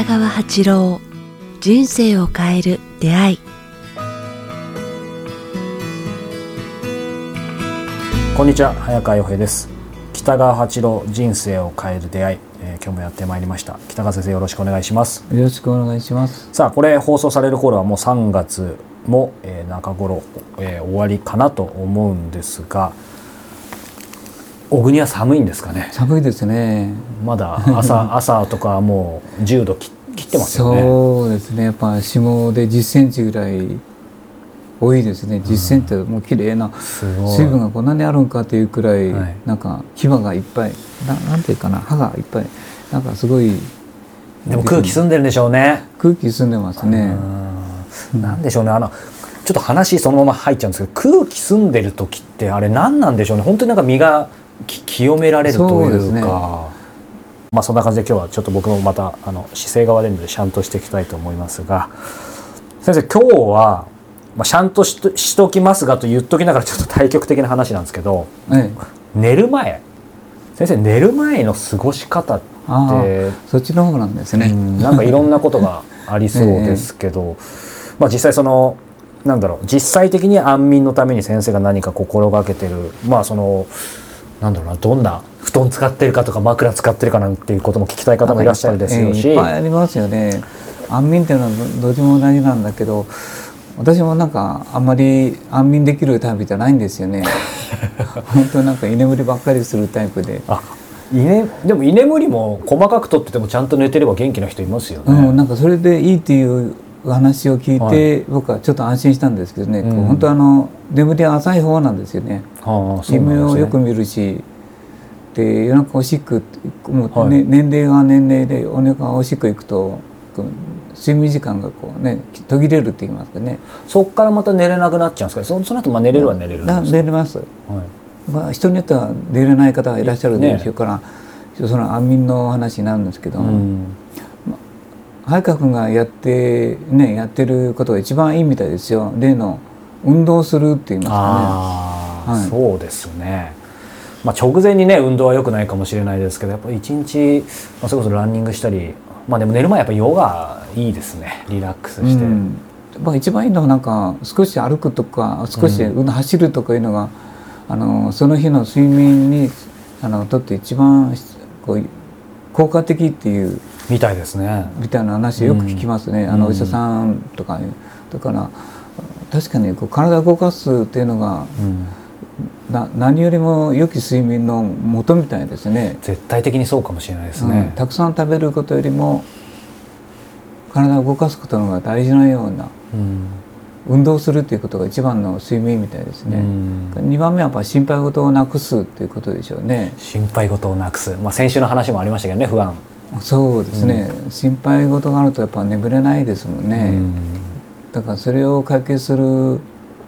北川八郎人生を変える出会い。こんにちは早川洋平です。北川八郎人生を変える出会い、えー今日もやってまいりました。北川先生よろしくお願いします。よろしくお願いします。さあこれ放送される頃はもう3月も、えー中頃、えー終わりかなと思うんですが小国は寒いんですかね。寒いですね。まだ朝 朝とかはもう10度切切ってますよね。そうですね。やっぱ霜で10センチぐらい多いですね。10センチってもう綺麗な水分がこんなにあるんかというくらい、はい。なんか牙がいっぱいななんていうかな歯がいっぱいなんかすごいでも空気澄んでるんでしょうね。空気澄んでますね。うん。なんでしょうね。あのちょっと話そのまま入っちゃうんですけど空気澄んでる時ってあれ何なんでしょうね。本当になんか身がき清められるというそうね。かまあそんな感じで今日はちょっと僕もまたあの姿勢が悪いのでシャンとしていきたいと思いますが。先生今日は、まあ、シャンとしとしときますがと言っときながらちょっと対極的な話なんですけどええ寝る前。先生寝る前の過ごし方ってそっちの方なんですね。うんなんかいろんなことがありそうですけど、まあ実際そのなんだろう実際的に安眠のために先生が何か心がけてるまあそのなんだろうなどんな布団使ってるかとか枕使ってるかなんていうことも聞きたい方もいらっしゃるでし、ええいっぱいありますよね。安眠っていうのはどどっちも同じなんだけど私もなんかあんまり安眠できるタイプじゃないんですよね。本当なんか居眠りばっかりするタイプで、あ居ねでも居眠りも細かくとっててもちゃんと寝てれば元気な人いますよね。うん、なんかそれでいいっていう話を聞いて、僕はちょっと安心したんですけどね、うん。こう本当あの眠りは浅い方なんですよね。はあそうなんですね。夢をよく見るしで夜中おしっくもう、はい。ね年齢が年齢でお腹がおしっく行くと睡眠時間がこうね途切れるって言いますかね。そっからまた寝れなくなっちゃうんですか？そその後まあ寝れるは寝れるんだです寝れます、はい。まあ、人によっては寝れない方がいらっしゃるでしょうから、その安眠の話になるんですけど、うん早川君がやってねやってることが一番いいみたいですよ。例の運動するって言いますかああ、はい。そうですね。まあ直前にね運動は良くないかもしれないですけどやっぱり一日、まあ、それこそランニングしたりまあでも寝る前やっぱヨガいいですね。リラックスね。して、うん。まあ、一番いいのはなんか少し歩くとか少し走るとかいうのが、あのその日の睡眠にあのとって一番こう効果的っていうみたいですね。みたいな話よく聞きますね、うんあのお医者さんとかだから確かにこう体を動かすっていうのがうん、な何よりも良き睡眠の元みたいですね。絶対的にそうかもしれないですうんね。たくさん食べることよりも体を動かすことの方が大事なようなうん運動するっていうことが一番の睡眠みたいですうね。ん二番目はやっぱ心配事をなくすっていうことでしょうね。心配事をなくす、まあ、先週の話もありましたけどね不安。そうですね、心配事があるとやっぱ眠れないですもんね。うん。だからそれを解決する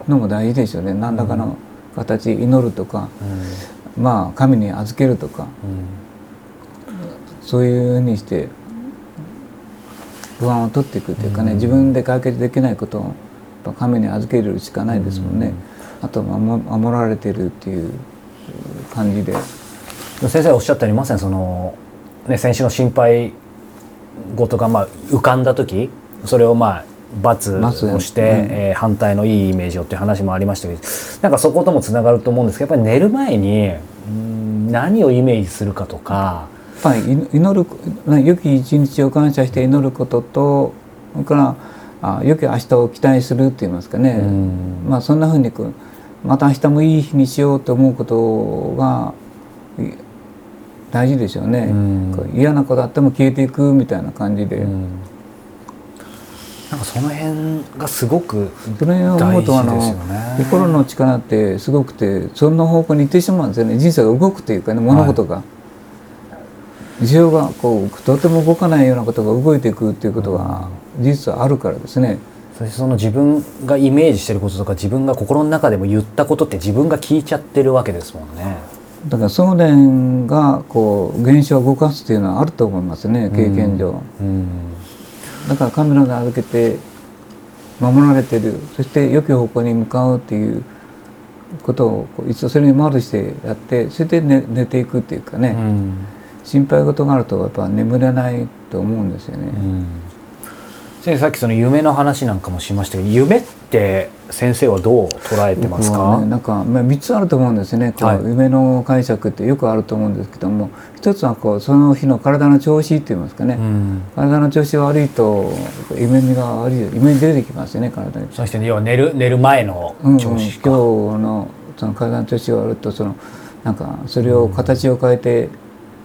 のも大事でしょうね。何らかの形祈るとか、まあ神に預けるとかうん。そういうふうにして不安を取っていくというかね、うん。自分で解決できないことをやっぱ神に預けるしかないですもんね、あと守られてるっていう感じで。先生おっしゃったようにまさにその、ね、先週の心配事がまあ浮かんだ時それをまあ罰をして、うん。えー反対のいいイメージをっていう話もありましたけどなんかそこともつながると思うんですけどやっぱり寝る前にうん何をイメージするかとか、やっぱり祈祈るね良き一日を感謝して祈ることとそれからあ良き明日を期待するって言いますかね、うん。まあそんなふうにまた明日もいい日にしようと思うことがい大事でしょうね、うん。嫌なことあっても消えていくみたいな感じで、うん。なんかその辺がすごくそれを思うとあの心の力ってすごくてその方向に行ってしまうんですよね。人生が動くというかね物事が。需要がこうとても動かないようなことが動いていくっていうことが事実はあるからですね。そしてその自分がイメージしてることとか自分が心の中でも言ったことって自分が聞いちゃってるわけですもんね。だから想念がこう現象を動かすっていうのはあると思いますね経験上。うんだからカメラで預けて守られてるそして良き方向に向かうっていうことをこう一度それに丸してやってそれで寝寝ていくっていうかね、心配事があるとやっぱ眠れないと思うんですよね。うん先生さっきその夢の話なんかもしましたけど夢って先生はどう捉えてますか、ね、なんか、まあ、3つあると思うんですね。こう、はい。夢の解釈ってよくあると思うんですけども一つはこうその日の体の調子って言いますかね、うん。体の調子が悪いと夢見が悪い夢に出てきますよね体に。そして要は寝る寝る前のうん。うん、今日調子か、のその体の調子が悪いとそのなんかそれを形を変えて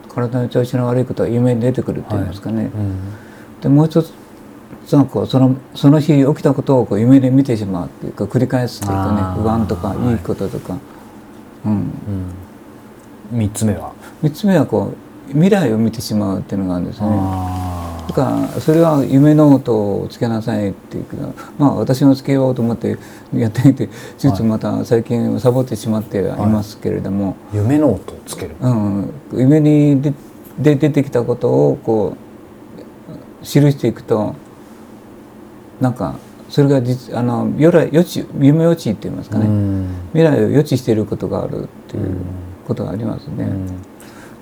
体の調子の悪いことが夢に出てくるって言いますかね。うん。でもう一つなんかそのその日起きたことをこう夢で見てしまうっていうか繰り返すっていうかね不安とかはい。いいこととか、うん、うん、3つ目は、三つ目はこう未来を見てしまうっていうのがあるんですね。あだからそれは夢ノートをつけなさいっていうけどまあ私もつけようと思ってやってみてちょっとまた最近サボってしまってはいますけれども、ー夢ノートをつける、うん、夢にでで出てきたことをこう記していくとなんかそれが実あの予来予知夢予知って言いますかね、うん。未来を予知していることがあるっていうことがありますね。うん。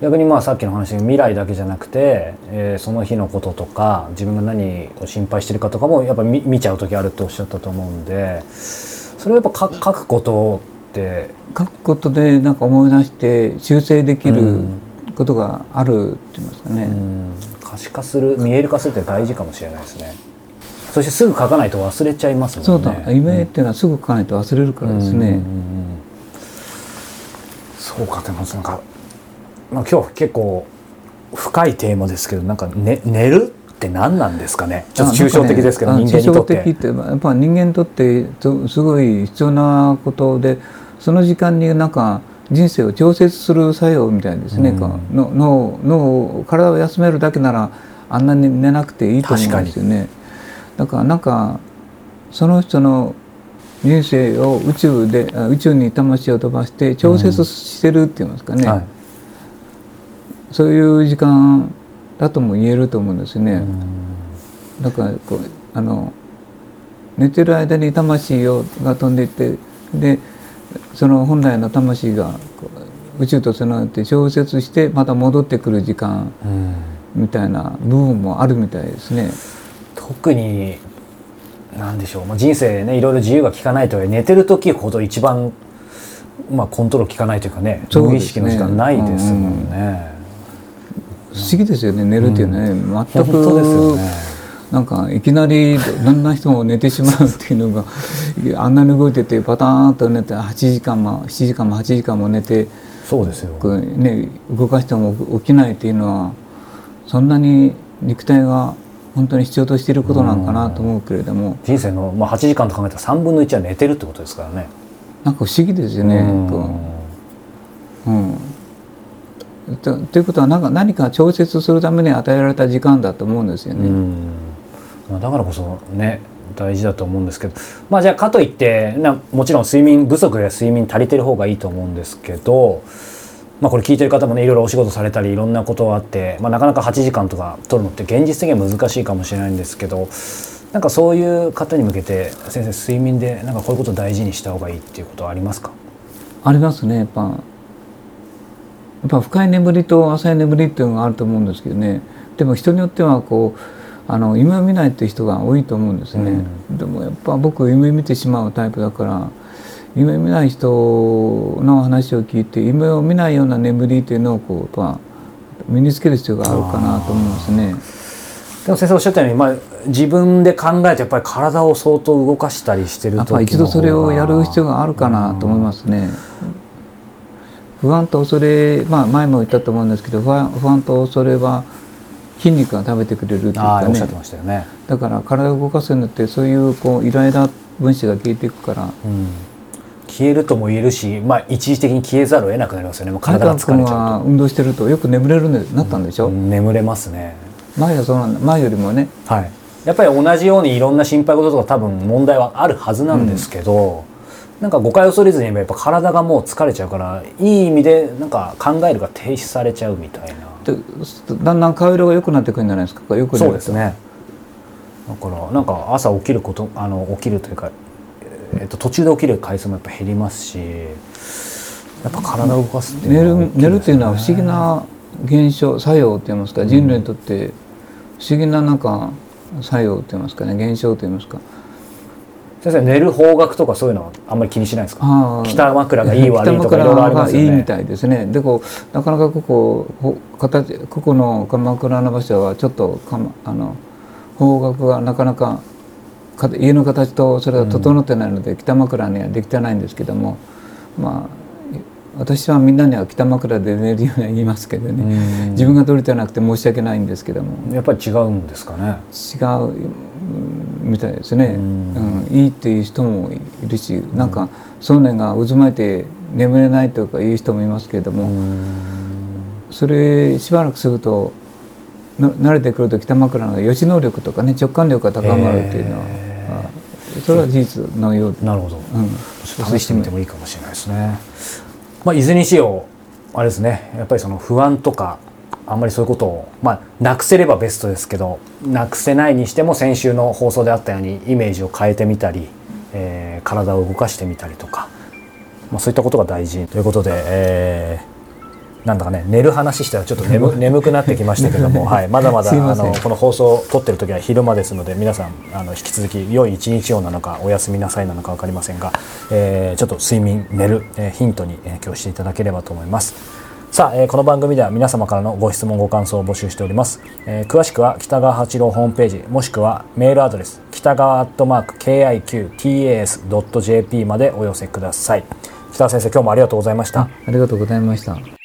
逆にまあさっきの話で未来だけじゃなくて、えーその日のこととか自分が何を心配してるかとかもやっぱ見見ちゃう時あるっておっしゃったと思うんでそれをやっぱ書書くことって書くことでなんか思い出して修正できるうん。ことがあるって言いますかね。うん。可視化する見える化するって大事かもしれないですねそしてすぐ書かないと忘れちゃいますもんね。そうだ。夢っていうのはすぐ書かないと忘れるからですね。うんうんうんそうかでもなんか、まあ、今日結構深いテーマですけどなんか、ね、寝るって何なんですかね？ちょっと抽象的ですけど、ね人間にとって。抽象的ってやっぱ人間にとってとすごい必要なことでその時間になんか人生を調節する作用みたいですね、うん。の脳脳体を休めるだけならあんなに寝なくていいと思うんですよね。だからなんかその人の人生を宇宙であ宇宙に魂を飛ばして調節してるって言いますかね、はいそういう時間だとも言えると思うんですよね。うんだからこうあの寝てる間に魂をが飛んでいってでその本来の魂が宇宙とつながって調節してまた戻ってくる時間うんみたいな部分もあるみたいですね。特に何でしょう、まあ、人生ねいろいろ自由が利かないとはいえ寝てる時ほど一番、まあ、コントロール効かないというかねそうね無意識の時間ないですもんね。不思議ですよね寝るっていうのはね、本全く当ですよね。なんかいきなりどんな人も寝てしまうっていうのが あんなに動いててパターンと寝て8時間も7時間も8時間も寝てそうですよ。ね、動かしても起きないっていうのはそんなに肉体が本当に必要としていることなのかなと思うけれども人生の、まあ、8時間と考えたら3分の1は寝てるってことですからね。なんか不思議ですよね。こううんとということはなんか何か調節するために与えられた時間だと思うんですよね。うんまあ、だからこそね大事だと思うんですけどまあじゃあかといってなもちろん睡眠不足や睡眠足りてる方がいいと思うんですけど、まあ、これ聞いてる方もねいろいろお仕事されたりいろんなことがあって、まあ、なかなか8時間とか取るのって現実的には難しいかもしれないんですけどなんかそういう方に向けて先生睡眠でなんかこういうことを大事にした方がいいっていうことはありますか？ありますねやっぱ。やっぱ深い眠りと浅い眠りっていうのがあると思うんですけどね。でも人によってはこうあの夢を見ないっていう人が多いと思うんですね、でもやっぱ僕夢見てしまうタイプだから夢見ない人の話を聞いて夢を見ないような眠りっていうのをこうやっぱ身につける必要があるかなと思いますね。でも先生おっしゃったように、まあ、自分で考えてやっぱり体を相当動かしたりしてる時の方がやっぱ一度それをやる必要があるかなと思いますね。不安と恐れ、まあ前も言ったと思うんですけど、不安不安と恐れは筋肉が食べてくれるっていうかねね。だから体を動かすようになってそういうこうイライラ分子が消えていくから。うん消えるとも言えるし、まあ、一時的に消えざるを得なくなりますよねもう体が疲君れちゃは運動してるとよく眠れるんでなったんでしょ？うと、眠れますね前はそうなんだ。前よりもね。はいやっぱり同じようにいろんな心配事とか多分問題はあるはずなんですけど、なんか誤解を恐れずにやっぱ体がもう疲れちゃうからいい意味でなんか考えるが停止されちゃうみたいなでだんだん顔色が良くなってくるんじゃないですか？よくそうです。ねだからなんか朝起きることあの起きるというか、えっと、途中で起きる回数もやっぱ減りますしやっぱ体を動かすっていう寝る寝るっていうのは不思議な現象作用といいますか人類にとって不思議ななんか作用といいますかね現象といいますか。先生寝る方角とかそういうのはあんまり気にしないですか？北枕がいい悪いとかい北ろいろありますよね。がいいみたいですね。でこうなかなかここほ形ここの鎌倉の場所はちょっとかまあの方角がなかなかか家の形とそれが整ってないので、北枕にはできてないんですけどもまあ私はみんなには北枕で寝るようには言いますけどね。うん。自分が取れてなくて申し訳ないんですけども。やっぱり違うんですかね。違ううんみたいですね、ううん。んいいっていう人もいるしなんか想念が渦巻いて眠れないとかいう人もいますけれども、それしばらくするとな慣れてくると北枕の予知能力とかね直感力が高まるっていうのは、それは事実のようで、なるほど。うん、試してみてもいいかもしれないですね。まあ、いずれにしようあれですね。やっぱりその不安とかあんまりそういうことを、まあ、なくせればベストですけどなくせないにしても先週の放送であったようにイメージを変えてみたり、えー体を動かしてみたりとか、まあ、そういったことが大事ということで、えーなんだかね寝る話したらちょっと眠 眠くなってきましたけども、はい、まだまだあのこの放送を撮ってる時は昼間ですので皆さんあの引き続き良い一日をなのかおやすみなさいなのか分かりませんが、えーちょっと睡眠寝る、えーヒントに、えー今日していただければと思います。さあ、えーこの番組では皆様からのご質問ご感想を募集しております、えー詳しくは北川八郎ホームページもしくはメールアドレス北川アットマーク KIQTAS.jp までお寄せください北川先生今日もありがとうございました、ありがとうございました。